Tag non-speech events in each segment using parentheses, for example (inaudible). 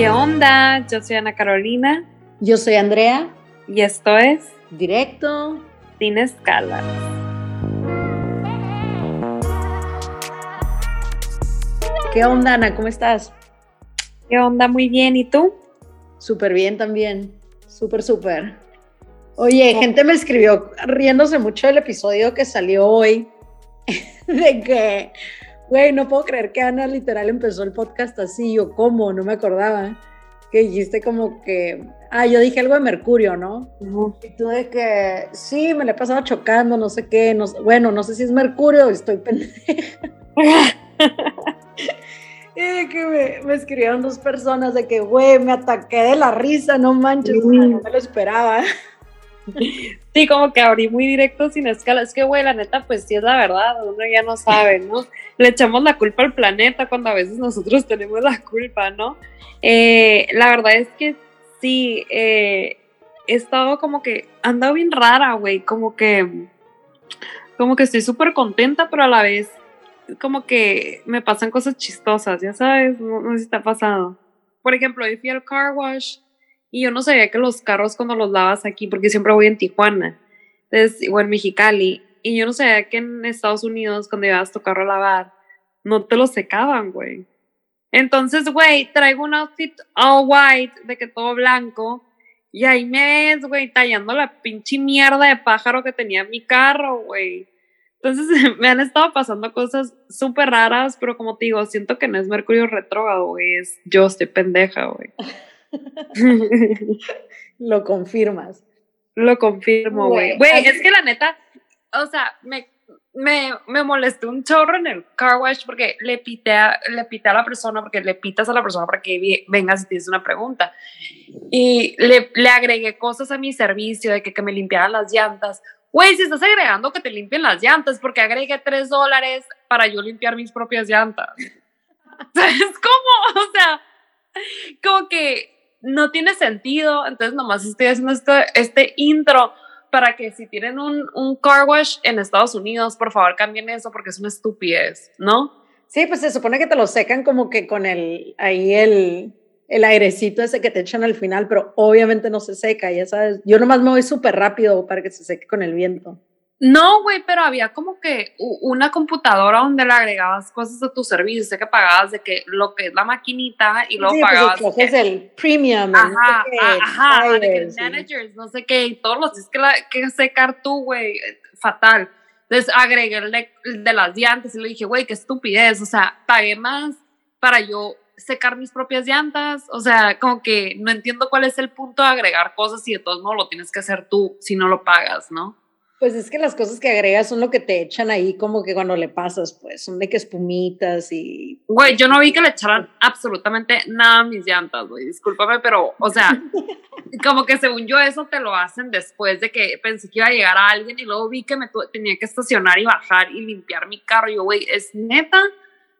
¿Qué onda? Yo soy Ana Carolina Yo soy Andrea, y esto es directo. Sin Escalas. ¿Qué onda, Ana? ¿Cómo estás? ¿Qué onda? Muy bien. ¿Y tú? Súper bien también. Súper, súper. Oye, gente me escribió riéndose mucho del episodio que salió hoy. (laughs) de que, güey, no puedo creer que Ana literal empezó el podcast así. Yo, ¿cómo? No me acordaba. Que dijiste como que, ah, yo dije algo de Mercurio, ¿no? Y tú de que, sí, me le he pasado chocando, no sé qué, no, bueno, no sé si es Mercurio o estoy pendeja. (laughs) Y de que me, me escribieron dos personas de que, güey, me ataqué de la risa, no manches, o sea, no me lo esperaba. (laughs) Sí, como que abrí muy directo sin escala. Es que, güey, la neta, pues sí es la verdad. Uno ya no sabe, ¿no? Le echamos la culpa al planeta cuando a veces nosotros tenemos la culpa, ¿no? Eh, la verdad es que sí, eh, he estado como que, andado bien rara, güey. Como que, como que estoy súper contenta, pero a la vez, como que me pasan cosas chistosas, ya sabes, no, no sé si te ha pasado. Por ejemplo, hoy fui al car wash y yo no sabía que los carros cuando los lavas aquí, porque siempre voy en Tijuana, entonces, o en Mexicali, y yo no sabía que en Estados Unidos cuando llevas tu carro a lavar, no te lo secaban, güey. Entonces, güey, traigo un outfit all white, de que todo blanco, y ahí me ves, güey, tallando la pinche mierda de pájaro que tenía mi carro, güey. Entonces, (laughs) me han estado pasando cosas súper raras, pero como te digo, siento que no es Mercurio retrógrado, güey, es yo estoy pendeja, güey. (laughs) (laughs) Lo confirmas. Lo confirmo, güey. Güey, es que la neta, o sea, me, me, me molesté un chorro en el car wash porque le pité, a, le pité a la persona, porque le pitas a la persona para que vengas y tienes una pregunta. Y le, le agregué cosas a mi servicio de que, que me limpiaran las llantas. Güey, si estás agregando que te limpien las llantas, porque agregué tres dólares para yo limpiar mis propias llantas. (laughs) ¿Sabes cómo? O sea, como que no tiene sentido. Entonces, nomás estoy haciendo este, intro para que si tienen un, un car wash en Estados Unidos, por favor cambien eso porque es una estupidez, ¿no? Sí, pues se supone que te lo secan como que con el, ahí el, el airecito ese que te echan al final, pero obviamente no se seca, ya sabes. Yo nomás me voy súper rápido para que se seque con el viento. No, güey, pero había como que una computadora donde le agregabas cosas a tu servicio, sé que pagabas de que lo que es la maquinita y luego sí, pues pagabas. escoges que- el premium. el Ajá, no sé qué, a- ajá, de que y- managers, no sé qué, y todos los tienes que, la- que secar tú, güey, eh, fatal. Entonces agregué el de, el de las llantas y le dije, güey, qué estupidez, o sea, pagué más para yo secar mis propias llantas, o sea, como que no entiendo cuál es el punto de agregar cosas y de todos modos lo tienes que hacer tú si no lo pagas, ¿no? Pues es que las cosas que agregas son lo que te echan ahí como que cuando le pasas, pues son de que espumitas y... Güey, yo no vi que le echaran absolutamente nada a mis llantas, güey, discúlpame, pero, o sea, (laughs) como que según yo eso te lo hacen después de que pensé que iba a llegar a alguien y luego vi que me tenía que estacionar y bajar y limpiar mi carro. Y yo, güey, ¿es neta?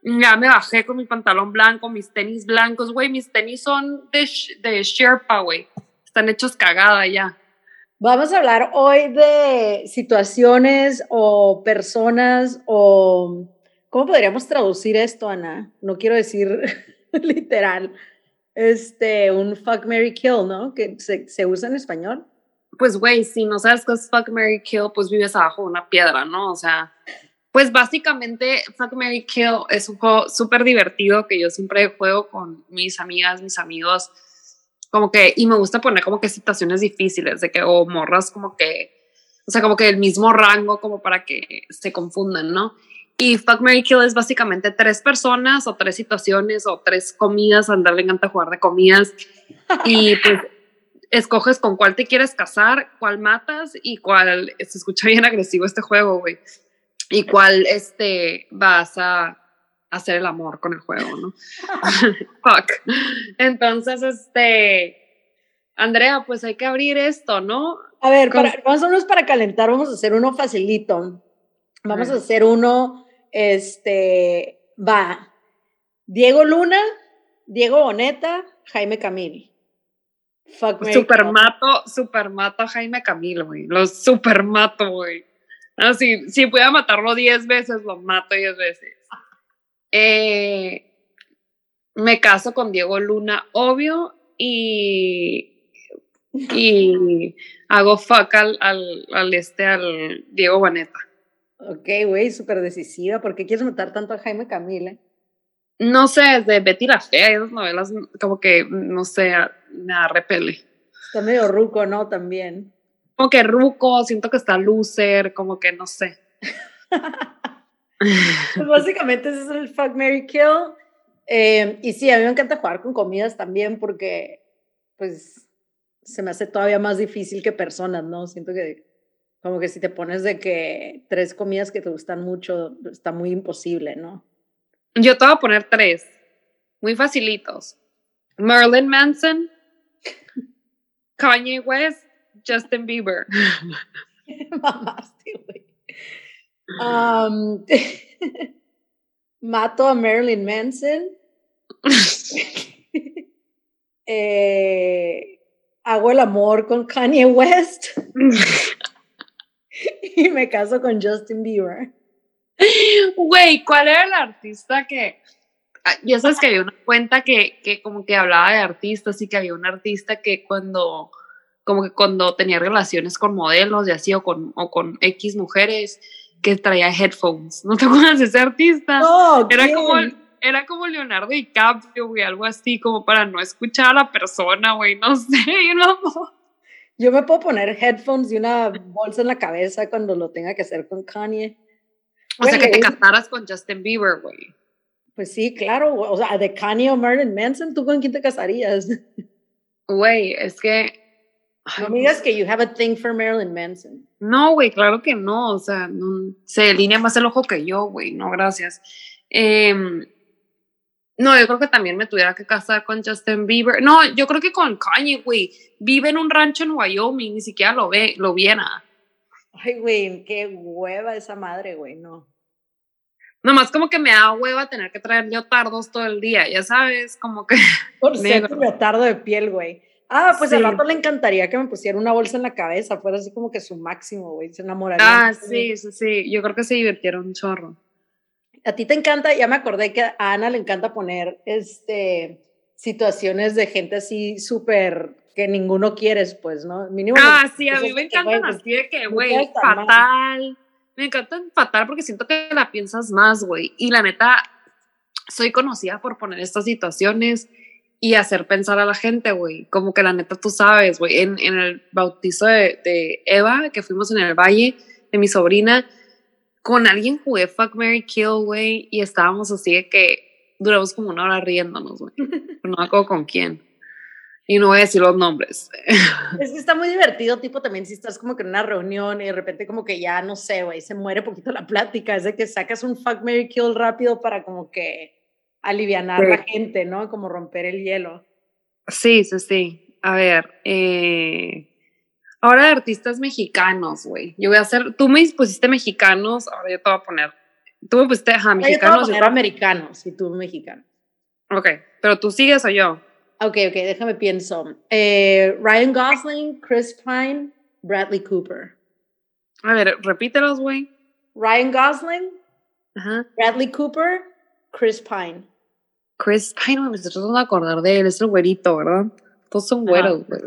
Ya me bajé con mi pantalón blanco, mis tenis blancos, güey, mis tenis son de, de Sherpa, güey. Están hechos cagada ya. Vamos a hablar hoy de situaciones o personas o... ¿Cómo podríamos traducir esto, Ana? No quiero decir (laughs) literal. Este, un fuck, Mary kill, ¿no? Que se, se usa en español. Pues, güey, si no sabes qué es Fuck, Mary Kill, pues vives abajo de una piedra, ¿no? O sea, pues básicamente Fuck, Mary Kill es un juego súper divertido que yo siempre juego con mis amigas, mis amigos, como que, y me gusta poner como que situaciones difíciles, de que, o morras como que, o sea, como que el mismo rango como para que se confundan, ¿no? Y Fuck, Mary Kill es básicamente tres personas o tres situaciones o tres comidas, a Andar le encanta jugar de comidas, y pues (laughs) escoges con cuál te quieres casar, cuál matas y cuál, se escucha bien agresivo este juego, güey, y cuál este, vas a hacer el amor con el juego, ¿no? (laughs) Fuck. Entonces, este, Andrea, pues hay que abrir esto, ¿no? A ver, para, o menos para calentar, vamos a hacer uno facilito. Vamos a hacer uno, este, va. Diego Luna, Diego Boneta, Jaime Camil. Fuck, Mary, Super kill. mato, super mato a Jaime Camilo, güey. Lo super mato, güey. Así, si pudiera matarlo 10 veces, lo mato 10 veces. Eh, Me caso con Diego Luna, obvio, y, y hago fuck al, al, al este, al Diego Boneta. Ok, güey, súper decisiva. ¿Por qué quieres matar tanto a Jaime Camila? No sé, de Betty la Fea, esas novelas como que, no sé, me repele. Está medio ruco, ¿no? También. Como que ruco, siento que está loser, como que no sé. (laughs) pues básicamente ese es el Fuck Mary Kill. Eh, y sí, a mí me encanta jugar con comidas también porque, pues, se me hace todavía más difícil que personas, ¿no? Siento que, como que si te pones de que tres comidas que te gustan mucho, está muy imposible, ¿no? Yo te voy a poner tres, muy facilitos. Merlin Manson, (laughs) Kanye West, Justin Bieber. (laughs) Güey. Um, (laughs) mato a Marilyn Manson. (laughs) eh, hago el amor con Kanye West. (laughs) y me caso con Justin Bieber. Güey, ¿cuál era el artista que... Ah, ya sabes que había una cuenta que, que como que hablaba de artistas y que había un artista que cuando como que cuando tenía relaciones con modelos y así o con, o con X mujeres que traía headphones. ¿No te (laughs) acuerdas de ese artista? era como era como Leonardo DiCaprio, güey, algo así, como para no escuchar a la persona, güey, no (laughs) sé, no. Yo me puedo poner headphones y una bolsa en la cabeza cuando lo tenga que hacer con Kanye. O sea, que te casaras con Justin Bieber, güey. Pues sí, claro, o sea, de Kanye o Marilyn Manson, ¿tú con quién te casarías? (laughs) Güey, es que no me digas que you have a thing for Marilyn Manson. No, güey, claro que no. O sea, no, se delinea más el ojo que yo, güey. No, gracias. Em, no, yo creo que también me tuviera que casar con Justin Bieber. No, yo creo que con Kanye, güey. Vive en un rancho en Wyoming, ni siquiera lo ve, lo viera. Ay, güey, qué hueva esa madre, güey, no. Nomás como que me da hueva tener que traer leotardos todo el día, ya sabes, como que. Por (laughs) ser leotardo de piel, güey. Ah, pues al rato le encantaría que me pusiera una bolsa en la cabeza, fuera así como que su máximo, güey, se enamoraría. Ah, sí, sí, sí, yo creo que se divirtieron un chorro. A ti te encanta, ya me acordé que a Ana le encanta poner este situaciones de gente así súper que ninguno quieres, pues, ¿no? Mínimo ah, sí, a mí me encantan así de que, güey, fatal. Me encantan fatal porque siento que la piensas más, güey. Y la neta, soy conocida por poner estas situaciones y hacer pensar a la gente, güey. Como que la neta tú sabes, güey. En, en, el bautizo de, de, Eva, que fuimos en el valle, de mi sobrina, con alguien jugué Fuck Mary Kill, güey, y estábamos así de que duramos como una hora riéndonos, güey. (laughs) no me acuerdo con quién. Y no voy a decir los nombres. Es que está muy divertido, tipo, también si estás como que en una reunión y de repente como que ya, no sé, güey, se muere poquito la plática. Es de que sacas un Fuck Mary Kill rápido para como que alivianar la gente, ¿no? Como romper el hielo. Sí, sí, sí. A ver, eh, ahora de artistas mexicanos, güey. Yo voy a hacer, tú me pusiste mexicanos, ahora yo te voy a poner, tú me pusiste a mexicanos. Yo te voy a americanos y tú mexicano. Ok, pero tú sigues o yo. Ok, ok, déjame pienso. Eh, Ryan Gosling, Chris Pine, Bradley Cooper. A ver, repítelos, güey. Ryan Gosling, Bradley Cooper, Chris Pine. Chris Pine, me estoy tratando de acordar de él, es el güerito, ¿verdad? Todos son güeros, güey.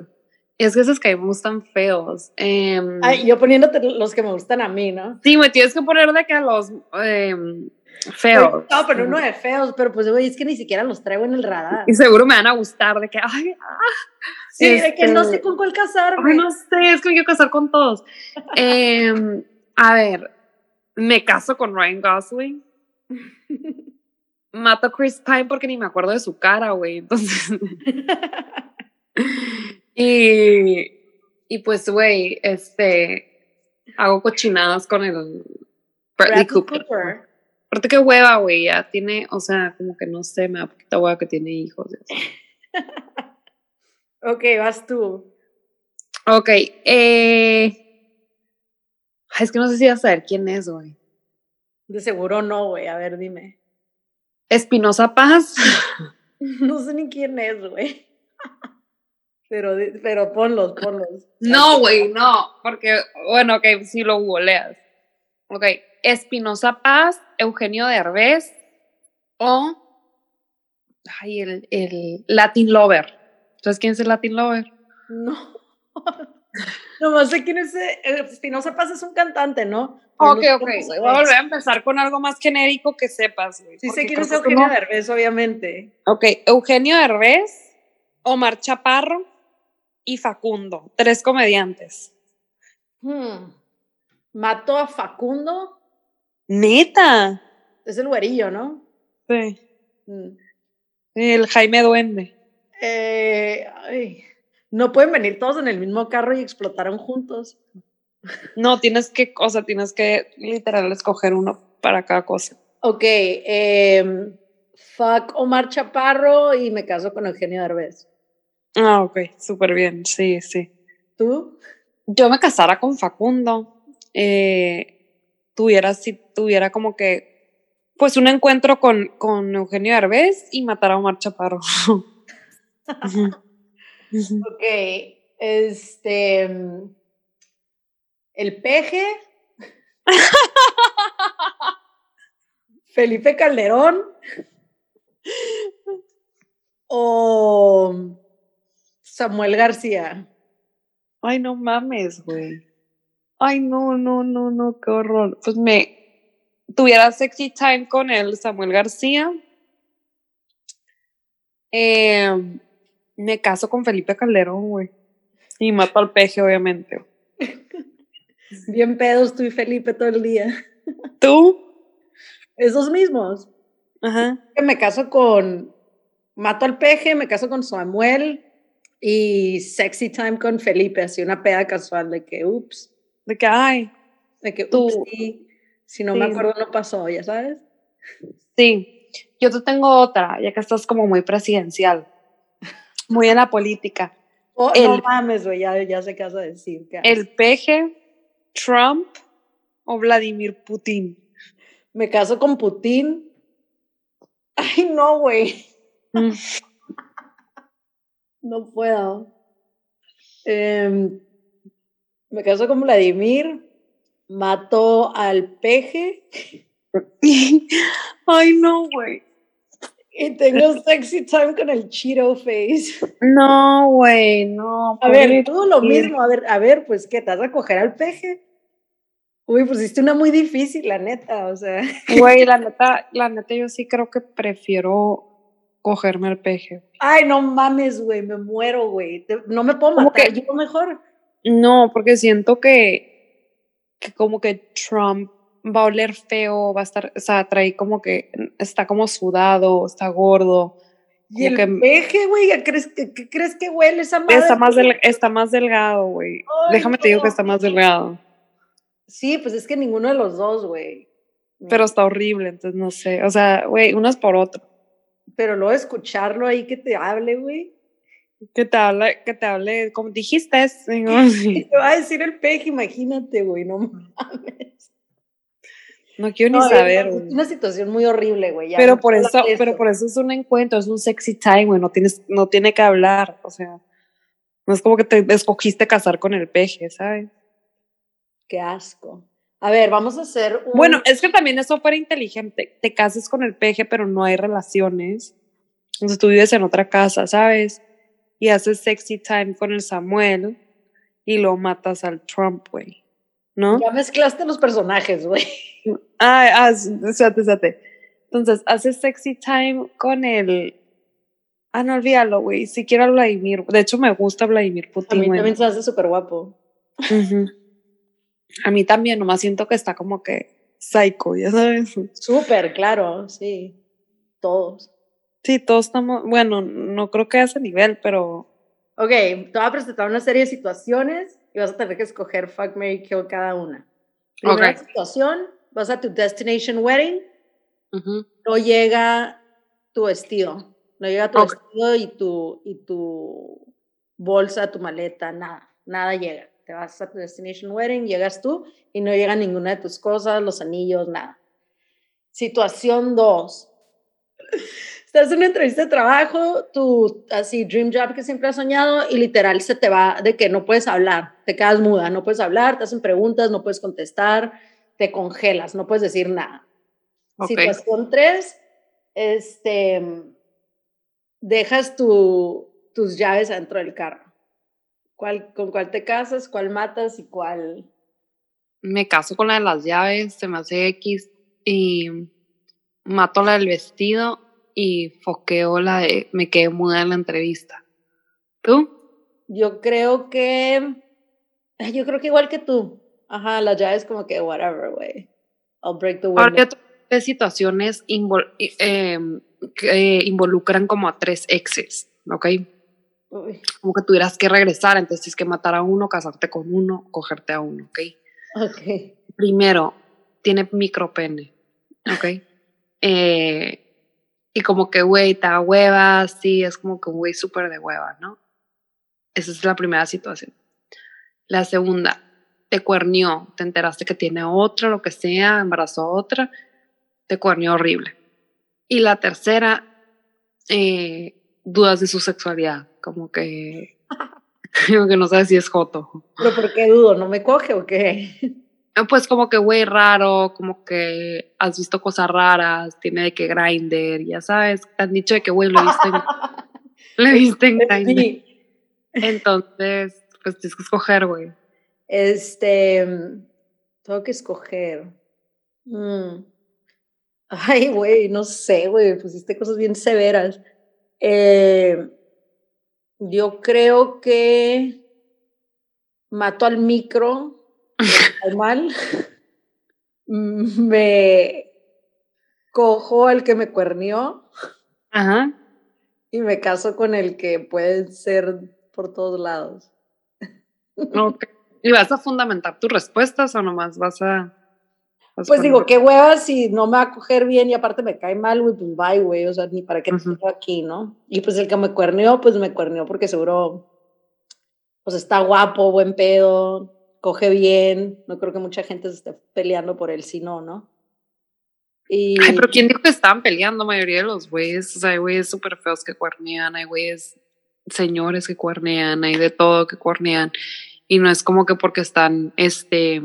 Es que esos que me gustan feos. Em, Ay, yo poniéndote los que me gustan a mí, ¿no? Sí, me tienes que poner de que a los em, feos. No, pero uno de feos, pero pues, güey, es que ni siquiera los traigo en el radar. Y seguro me van a gustar, de que, ay, ah. Sí, de que no sé con cuál casarme. Ay, no sé, es que quiero casar con todos. Em, a ver, me caso con Ryan Gosling. Mato a Chris Pine porque ni me acuerdo de su cara, güey. Entonces. (laughs) y, y pues, güey, este. Hago cochinadas con el Bradley, Cooper. Aparte que hueva, güey, ya tiene, o sea, como que no sé, me da poquita hueva que tiene hijos. (laughs) ok, vas tú. Ok, eh, es que no sé si vas a saber quién es, güey. De seguro no, güey, a ver, dime. Espinosa Paz. (laughs) No sé ni quién es, güey. (laughs) Pero, pero ponlos, ponlos. No, güey, no, porque, bueno, ok, si lo googleas. Ok, Espinosa Paz, Eugenio Derbez o ay, el, el Latin Lover. ¿Sabes quién es el Latin Lover? No. (laughs) Nomás sé quién es. eh, Si no sepas, es un cantante, ¿no? Ok, ok, güey. Voy a volver a empezar con algo más genérico que sepas, güey. Sí sé quién es Eugenio no. Derbez, obviamente. Ok, Eugenio Derbez, Omar Chaparro y Facundo. Tres comediantes. Hmm. Mato a Facundo. Neta. Es el güerillo, ¿no? Sí. Mm. El Jaime Duende. Eh, ay, no pueden venir todos en el mismo carro y explotaron juntos. No, tienes que, o sea, tienes que literal escoger uno para cada cosa. Ok, em, fuck Omar Chaparro y me caso con Eugenio Derbez. Ah, ok, súper bien, sí, sí. ¿Tú? Yo me casara con Facundo, eh, tuviera, si tuviera como que, pues un encuentro con, con Eugenio Derbez y matar a Omar Chaparro. (laughs) Ok, este. El peje. (laughs) Felipe Calderón. O Samuel García. Ay, no mames, güey. Ay, no, no, no, no, qué horror. Pues me tuviera sexy time con el Samuel García. Eh, me caso con Felipe Calderón, güey. Y mato al peje, obviamente. Bien pedos tú y Felipe todo el día. ¿Tú? Esos mismos. Ajá. Que Me caso con. Mato al peje, me caso con Samuel y sexy time con Felipe, así una peda casual de que, ups, De que, ay, de que, Tú- ups, sí, si no me acuerdo no pasó, ya sabes. sí. Yo te tengo otra, ya que estás como muy presidencial. Muy en la política. Oh, no mames, güey, ya, ya sé qué vas a decir. ¿qué El peje, Trump o Vladimir Putin. Me caso con Putin. Ay, no, güey. Mm. (laughs) No puedo. Em, me caso con Vladimir. Mato al peje. (laughs) Ay, no, güey. Y tengo sexy time con el Cheeto face. No, güey, no. A ver, tú lo mismo. A ver, a ver, pues, ¿qué? ¿Te vas a coger al peje? Uy, pusiste una muy difícil, la neta, o sea. (laughs) Güey, la neta, la neta, yo sí creo que prefiero cogerme al peje. Ay, no mames, güey, me muero, güey. No me puedo ¿Cómo matar que? yo mejor. No, porque siento que, que como que Trump va a oler feo, va a estar, o sea, trae como que está como sudado, está gordo. Y el que- peje, güey, ¿qué crees, que, crees que huele esa madre? Está más, del- está más delgado, güey. Déjame te digo que está más delgado. Sí, pues es que ninguno de los dos, güey. Pero está horrible, entonces no sé. O sea, güey, unas por otro. Pero luego escucharlo ahí que te hable, güey. Que te hable, que te hable, como dijiste. sí. (laughs) te va a decir el peje, imagínate, güey, no mames. No quiero ni No, es- saber, es una situación muy horrible, güey. ya, Pero no por eso, pero por eso es un encuentro, es un sexy time, güey. No tienes, no tiene que hablar. O sea, no es como que te escogiste casar con el peje, ¿sabes? Qué asco. A ver, vamos a hacer un... Bueno, es que también eso fuera inteligente. Te cases con el peje, pero no hay relaciones. Entonces tú vives en otra casa, ¿sabes? Y haces sexy time con el Samuel y lo matas al Trump, güey. ¿No? Ya mezclaste los personajes, güey. Ah, ah, espérate, espérate. Entonces, haces sexy time con el. Ah, no, olvídalo, güey. Si quiero a Vladimir. De hecho, me gusta Vladimir A Putin, mí güey. también se hace súper guapo. A mí también, nomás siento que está como que psycho, ya sabes. Súper, claro, sí. Todos. Sí, todos estamos. Bueno, no creo que a ese nivel, pero. Ok, te voy a presentar una serie de situaciones y vas a tener que escoger fuck, Mary, kill cada una. Primera Ok. situación, vas a tu destination wedding, Ujú. no llega tu vestido, no llega tu Ok. vestido y tu, y tu bolsa, tu maleta, nada, nada llega. Te vas a tu destination wedding, llegas tú y no llega ninguna de tus cosas, los anillos, nada. Situación 2. Estás en una entrevista de trabajo, tu así dream job que siempre has soñado y literal se te va de que no puedes hablar, te quedas muda, no puedes hablar, te hacen preguntas, no puedes contestar, te congelas, no puedes decir nada. Ok. Situación 3, este, dejas tu, tus llaves adentro del carro. ¿Cuál, ¿Con cuál te casas? ¿Cuál matas y cuál? Me caso con la de las llaves, se me hace X y mato la del vestido y foqueo la de me quedé muda en la entrevista. ¿Tú? Yo creo que. Yo creo que igual que tú. Ajá, las llaves como que whatever, güey. I'll break the window. De situaciones em, que involucran como a tres exes, ¿ok? Como que tuvieras que regresar, entonces tienes que matar a uno, casarte con uno, cogerte a uno, ¿ok? Ok. Primero, tiene micropene, ¿ok? Eh, y como que, güey, te da hueva, sí, es como que un güey súper de hueva, ¿no? Esa es la primera situación. La segunda, te cuernió, te enteraste que tiene otra, lo que sea, embarazó a otra, te cuernió horrible. Y la tercera, eh, dudas de su sexualidad, como que, (laughs) como que no sabes si es joto. ¿Pero por qué dudo? ¿No me coge o qué? Ah, pues como que güey raro, como que has visto cosas raras, tiene de que grinder, ya sabes, te han dicho de que güey lo viste en, (laughs) lo viste en grinder. Entonces, pues tienes que escoger, güey. Este, tengo que escoger. Mm. Ay, güey, no sé, güey, pusiste cosas bien severas. Eh, yo creo que mato al micro mal, (laughs) me cojo al que me cuernió Ajá. y me caso con el que puede ser por todos lados. ¿Y vas a fundamentar tus respuestas o nomás vas a... pues digo, qué hueva si no me va a coger bien y aparte me cae mal, güey, pues bye, güey, o sea, ni para qué estoy aquí, ¿no? Y pues el que me cuerneó, pues me cuerneó porque seguro, pues está guapo, buen pedo, coge bien, no creo que mucha gente se esté peleando por él, si no, ¿no? Y... Ay, pero ¿quién dijo que estaban peleando? La mayoría de los güeyes, o sea, hay güeyes súper feos que cuernean, hay güeyes señores que cuernean, hay de todo que cuernean, y no es como que porque están, este,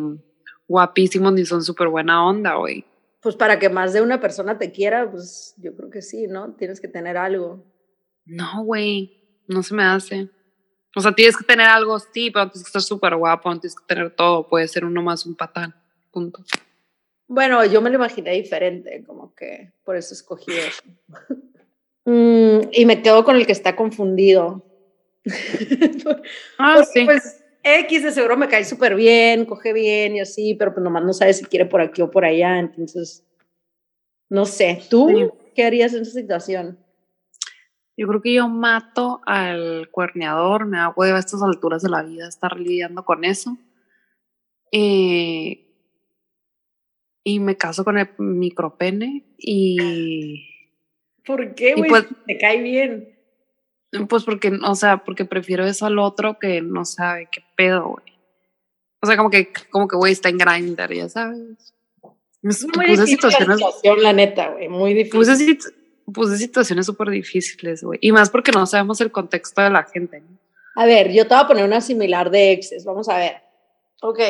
guapísimos ni son súper buena onda, güey. Pues para que más de una persona te quiera, pues yo creo que sí, ¿no? Tienes que tener algo. No, güey, no se me hace. O sea, tienes que tener algo, sí, pero tienes que estar súper guapo, tienes que tener todo, puede ser uno más un patán, punto. Bueno, yo me lo imaginé diferente, como que por eso escogí eso. (laughs) Mm, y me quedo con el que está confundido. (laughs) ah, sí. Pues X de seguro me cae súper bien, coge bien y así, pero pues nomás no sabe si quiere por aquí o por allá, entonces, no sé, ¿tú qué harías en esa situación? Yo creo que yo mato al cuerneador, me da hueva a estas alturas de la vida estar lidiando con eso. Eh, y me caso con el micropene y... ¿Por qué, güey? Pues, ¿Te cae bien? Pues porque, o sea, porque prefiero eso al otro que no sabe qué pedo, güey. O sea, como que, como que, güey, está en grinder, ya sabes. Es muy difícil la situación, la neta, güey, muy difícil puse situaciones súper difíciles, güey. Y más porque no sabemos el contexto de la gente. A ver, yo te voy a poner una similar de exes. Vamos a ver. Ok.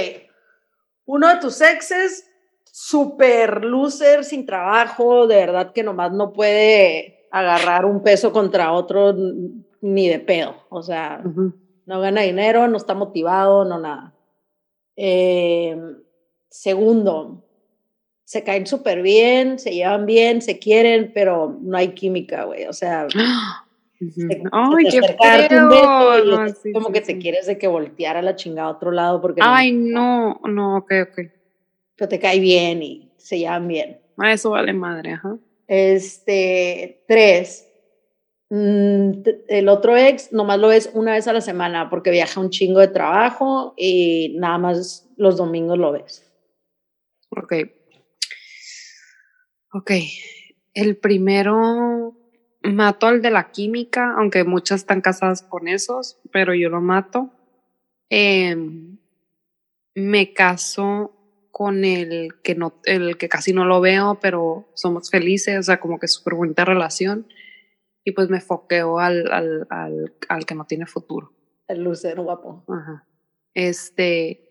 Uno de tus exes, súper loser, sin trabajo, de verdad que nomás no puede agarrar un peso contra otro ni de pedo. O sea, no gana dinero, no está motivado, no nada. Eh, segundo, se caen súper bien, se llevan bien, se quieren, pero no hay química, güey. O sea, Ay, qué feo. como que te quieres de que voltear a la chingada a otro lado porque Ay, no, no, ok, ok. Pero te cae bien y se llevan bien. Ah, eso vale madre, ajá. Este, tres. Mm, el otro ex nomás lo ves una vez a la semana porque viaja un chingo de trabajo y nada más los domingos lo ves. Ok, Ok, el primero mato al de la química, aunque muchas están casadas con esos, pero yo lo mato. Em, me caso con el que no, el que casi no lo veo, pero somos felices, o sea, como que súper bonita relación. Y pues me foqueo al, al, al, al que no tiene futuro. El lucero guapo. Ajá. Este,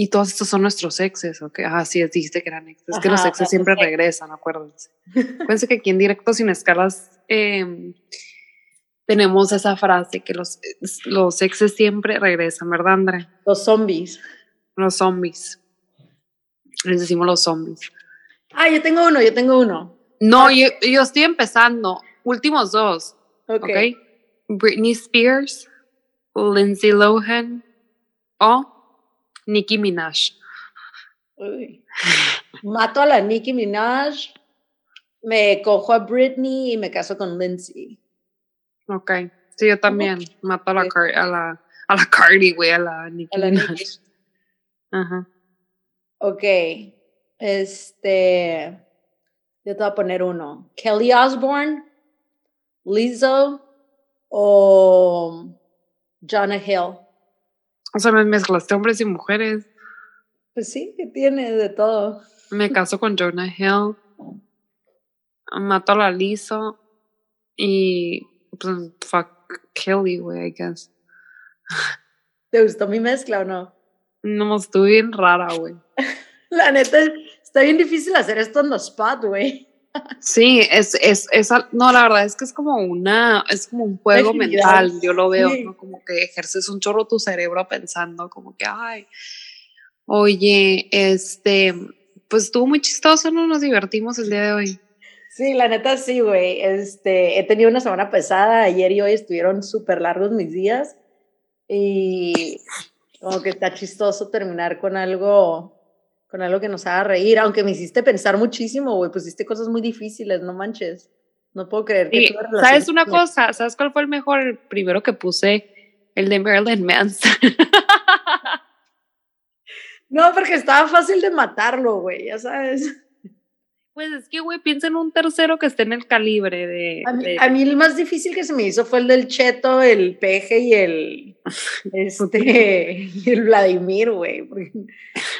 y todos estos son nuestros exes, ¿ok? Ah, sí, dijiste que eran exes. Es que los exes siempre regresan, acuérdense. (laughs) Acuérdense que aquí en Directo Sin Escalas em, tenemos esa frase que los, los exes siempre regresan, ¿verdad, André? Los zombies. Los zombies. Les decimos los zombies. Ah, yo tengo uno, yo tengo uno. No, ah. yo, yo estoy empezando. Últimos dos. Ok. okay. Britney Spears, Lindsay Lohan o Nicki Minaj. Uy. Mato a la Nicki Minaj, me cojo a Britney y me caso con Lindsay. Ok, sí, yo también. Mato a la, a la, a la Cardi, güey, a la Nicki Minaj. Ajá. Ok, este, yo te voy a poner uno. Kelly Osbourne, Lizzo o Jonah Hill. O sea, me mezclaste hombres y mujeres. Pues sí, que tiene de todo. Me (laughs) caso con Jonah Hill. Mato a la Lizzo. Y pues, fuck Kelly, güey, I guess. (laughs) ¿Te gustó mi mezcla o no? No, estuve bien rara, güey. (laughs) la neta, está bien difícil hacer esto en los spot, güey. Sí, es, es, es, no, la verdad es que es como una, es como un juego mental, yo lo veo, ¿no? Como que ejerces un chorro tu cerebro pensando, como que, ay, oye, este, pues estuvo muy chistoso, ¿no? Nos divertimos el día de hoy. Sí, la neta sí, güey. Este, he tenido una semana pesada, ayer y hoy estuvieron súper largos mis días y como que está chistoso terminar con algo con algo que nos haga reír, aunque me hiciste pensar muchísimo, güey, pusiste cosas muy difíciles, no manches. No puedo creer que... ¿Sabes una cosa? ¿Sabes cuál fue el mejor? El primero que puse, el de Marilyn Manson. (laughs) no, porque estaba fácil de matarlo, güey, ya sabes. Pues es que, güey, piensa en un tercero que esté en el calibre de a, mí, el más difícil que se me hizo fue el del Cheto, el Peje y el. (laughs) este. y el Vladimir, güey.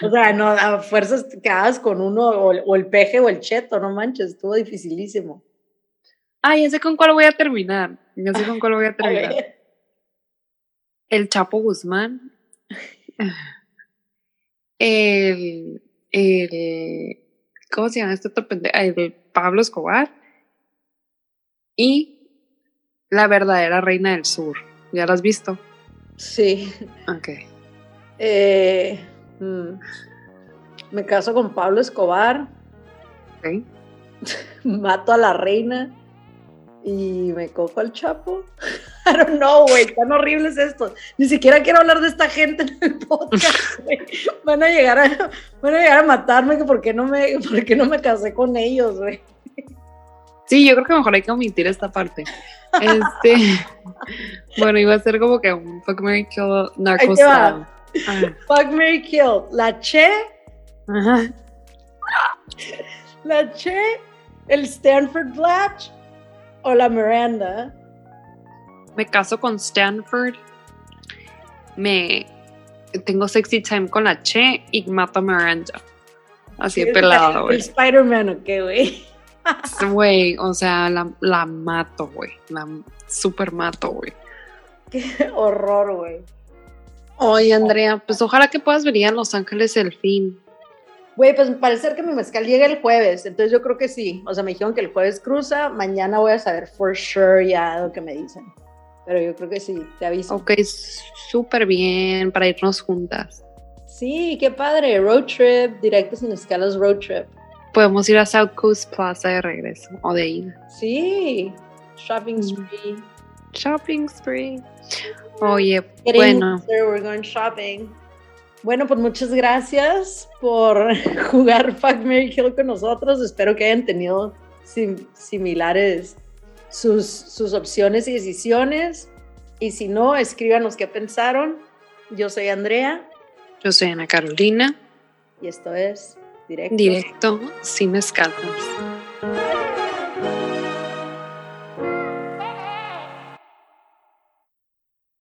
O sea, no, a fuerzas quedadas con uno, o, el Peje o el Cheto, no manches, estuvo dificilísimo. Ah, ya sé con cuál voy a terminar. Ya sé con cuál voy a (laughs) terminar. el Chapo Guzmán. (laughs) El. El ¿cómo se llama este otro pendejo? El Pablo Escobar. Y la verdadera reina del sur. ¿Ya la has visto? Sí. Ok. Eh, mm, me caso con Pablo Escobar. Ok. (laughs) Mato a la reina y me cojo al Chapo. (laughs) I don't know, güey, tan horribles estos. Ni siquiera quiero hablar de esta gente en el podcast, (laughs) güey. Van a llegar a, van a llegar a matarme porque no me, porque no me casé con ellos, güey. Sí, yo creo que mejor hay que omitir esta parte. Este, bueno, iba a ser como que un fuck Mary Kill narco Fuck Mary Kill. La Che. Ajá. La Che, el Stanford Blatch o la Miranda. Me caso con Stanford. Me tengo sexy time con la Che y mato a Miranda. Así de pelado, güey. Spider-Man o qué, güey. Güey, o sea, la, la mato, güey. La super mato, güey. Qué horror, güey. Oye, Andrea, pues ojalá que puedas venir a Los Ángeles el fin. Güey, pues parece que mi mezcal llega el jueves, entonces yo creo que sí. O sea, me dijeron que el jueves cruza, mañana voy a saber for sure ya lo que me dicen. Pero yo creo que sí, te aviso. Ok, súper bien para irnos juntas. Sí, qué padre. Road trip, directo sin escalas, road trip. Podemos ir a South Coast Plaza de regreso o de ida. Sí, shopping spree. Shopping spree. Oye, bueno. we're going shopping. Bueno, pues muchas gracias por (laughs) jugar Fuck Mary Kill con nosotros. Espero que hayan tenido similares sus, sus opciones y decisiones. Y si no, escríbanos qué pensaron. Yo soy Andrea. Yo soy Ana Carolina. Y esto es Directo. Directo sin escalas.